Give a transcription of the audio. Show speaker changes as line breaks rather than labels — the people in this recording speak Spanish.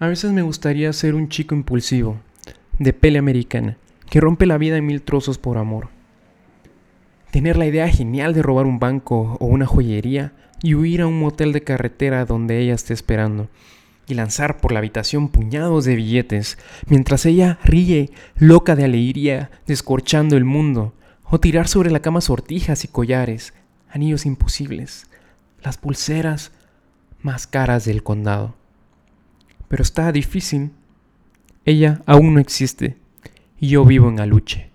A veces me gustaría ser un chico impulsivo, de pele americana, que rompe la vida en mil trozos por amor. Tener la idea genial de robar un banco o una joyería y huir a un motel de carretera donde ella esté esperando, y lanzar por la habitación puñados de billetes, mientras ella ríe, loca de alegría, descorchando el mundo, o tirar sobre la cama sortijas y collares, anillos imposibles, las pulseras más caras del condado. Pero está difícil. Ella aún no existe y yo vivo en Aluche.